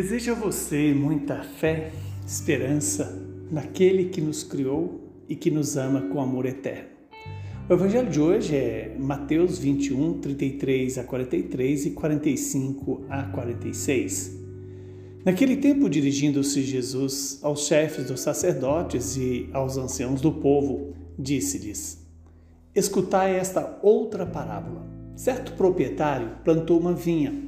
Desejo a você muita fé, esperança naquele que nos criou e que nos ama com amor eterno. O evangelho de hoje é Mateus 21, 33 a 43 e 45 a 46. Naquele tempo, dirigindo-se Jesus aos chefes dos sacerdotes e aos anciãos do povo, disse-lhes: Escutai esta outra parábola. Certo proprietário plantou uma vinha,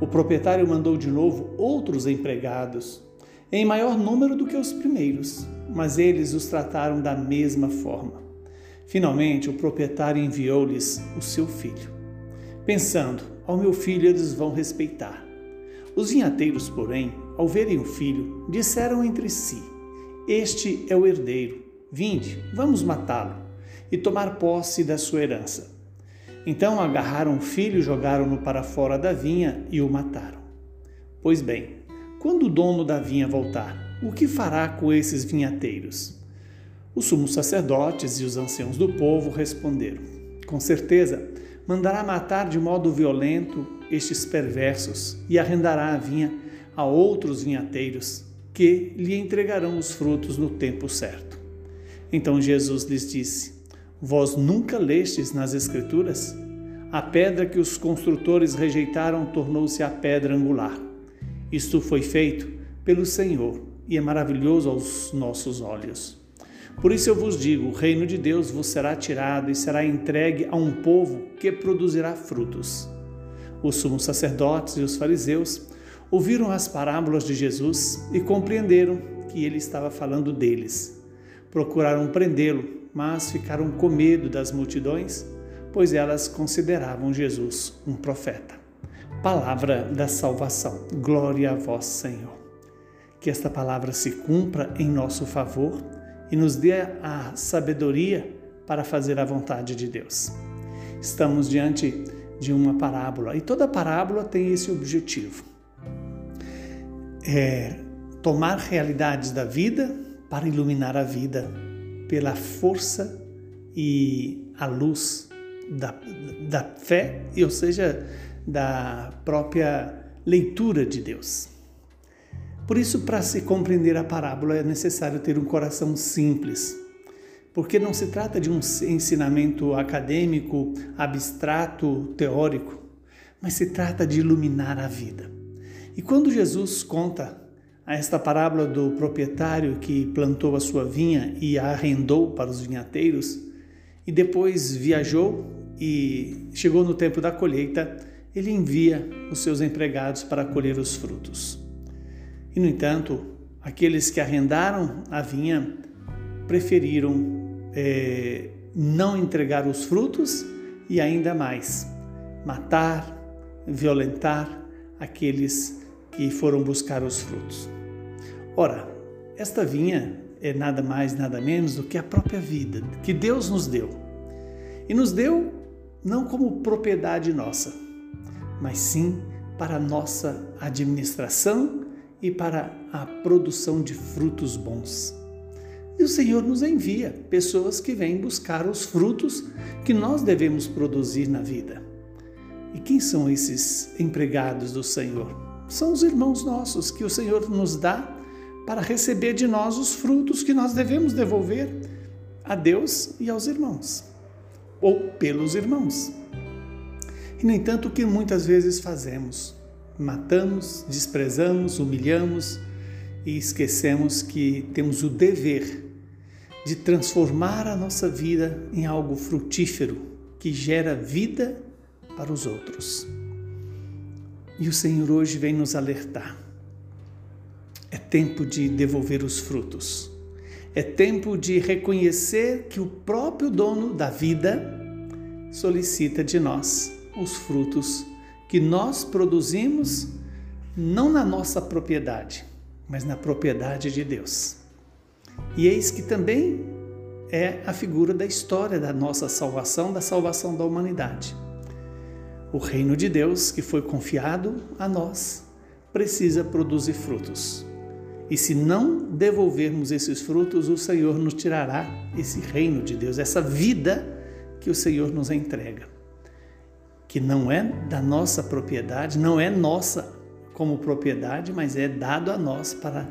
O proprietário mandou de novo outros empregados, em maior número do que os primeiros, mas eles os trataram da mesma forma. Finalmente, o proprietário enviou-lhes o seu filho, pensando: ao meu filho eles vão respeitar. Os vinhateiros, porém, ao verem o filho, disseram entre si: Este é o herdeiro. Vinde, vamos matá-lo e tomar posse da sua herança. Então agarraram o filho, jogaram-no para fora da vinha e o mataram. Pois bem, quando o dono da vinha voltar, o que fará com esses vinhateiros? Os sumos sacerdotes e os anciãos do povo responderam: Com certeza, mandará matar de modo violento estes perversos e arrendará a vinha a outros vinhateiros que lhe entregarão os frutos no tempo certo. Então Jesus lhes disse: Vós nunca lestes nas Escrituras? A pedra que os construtores rejeitaram tornou-se a pedra angular. Isto foi feito pelo Senhor e é maravilhoso aos nossos olhos. Por isso eu vos digo: o reino de Deus vos será tirado e será entregue a um povo que produzirá frutos. Os sumos sacerdotes e os fariseus ouviram as parábolas de Jesus e compreenderam que ele estava falando deles. Procuraram prendê-lo, mas ficaram com medo das multidões, pois elas consideravam Jesus um profeta. Palavra da salvação. Glória a vós, Senhor. Que esta palavra se cumpra em nosso favor e nos dê a sabedoria para fazer a vontade de Deus. Estamos diante de uma parábola e toda parábola tem esse objetivo: é tomar realidades da vida para iluminar a vida pela força e a luz da, da fé, ou seja, da própria leitura de Deus. Por isso, para se compreender a parábola, é necessário ter um coração simples, porque não se trata de um ensinamento acadêmico, abstrato, teórico, mas se trata de iluminar a vida. E quando Jesus conta a esta parábola do proprietário que plantou a sua vinha e a arrendou para os vinhateiros, e depois viajou e chegou no tempo da colheita, ele envia os seus empregados para colher os frutos. E, no entanto, aqueles que arrendaram a vinha preferiram é, não entregar os frutos e, ainda mais, matar, violentar aqueles que foram buscar os frutos. Ora, esta vinha é nada mais, nada menos do que a própria vida que Deus nos deu. E nos deu não como propriedade nossa, mas sim para nossa administração e para a produção de frutos bons. E o Senhor nos envia pessoas que vêm buscar os frutos que nós devemos produzir na vida. E quem são esses empregados do Senhor? São os irmãos nossos que o Senhor nos dá para receber de nós os frutos que nós devemos devolver a Deus e aos irmãos, ou pelos irmãos. E, no entanto, o que muitas vezes fazemos? Matamos, desprezamos, humilhamos e esquecemos que temos o dever de transformar a nossa vida em algo frutífero que gera vida para os outros. E o Senhor hoje vem nos alertar é tempo de devolver os frutos. É tempo de reconhecer que o próprio dono da vida solicita de nós os frutos que nós produzimos não na nossa propriedade, mas na propriedade de Deus. E eis que também é a figura da história da nossa salvação, da salvação da humanidade. O reino de Deus que foi confiado a nós precisa produzir frutos. E se não devolvermos esses frutos, o Senhor nos tirará esse reino de Deus, essa vida que o Senhor nos entrega, que não é da nossa propriedade, não é nossa como propriedade, mas é dado a nós para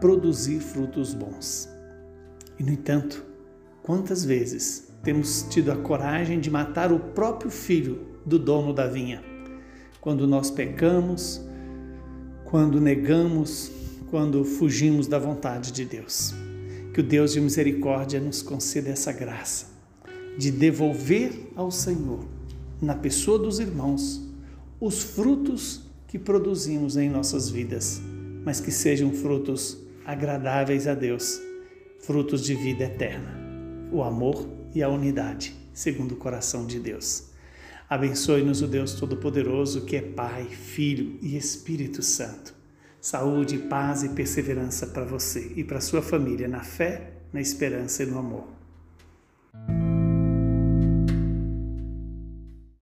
produzir frutos bons. E no entanto, quantas vezes temos tido a coragem de matar o próprio filho do dono da vinha? Quando nós pecamos, quando negamos quando fugimos da vontade de Deus. Que o Deus de misericórdia nos conceda essa graça de devolver ao Senhor, na pessoa dos irmãos, os frutos que produzimos em nossas vidas, mas que sejam frutos agradáveis a Deus, frutos de vida eterna, o amor e a unidade, segundo o coração de Deus. Abençoe-nos o Deus Todo-Poderoso, que é Pai, Filho e Espírito Santo Saúde, paz e perseverança para você e para sua família na fé, na esperança e no amor.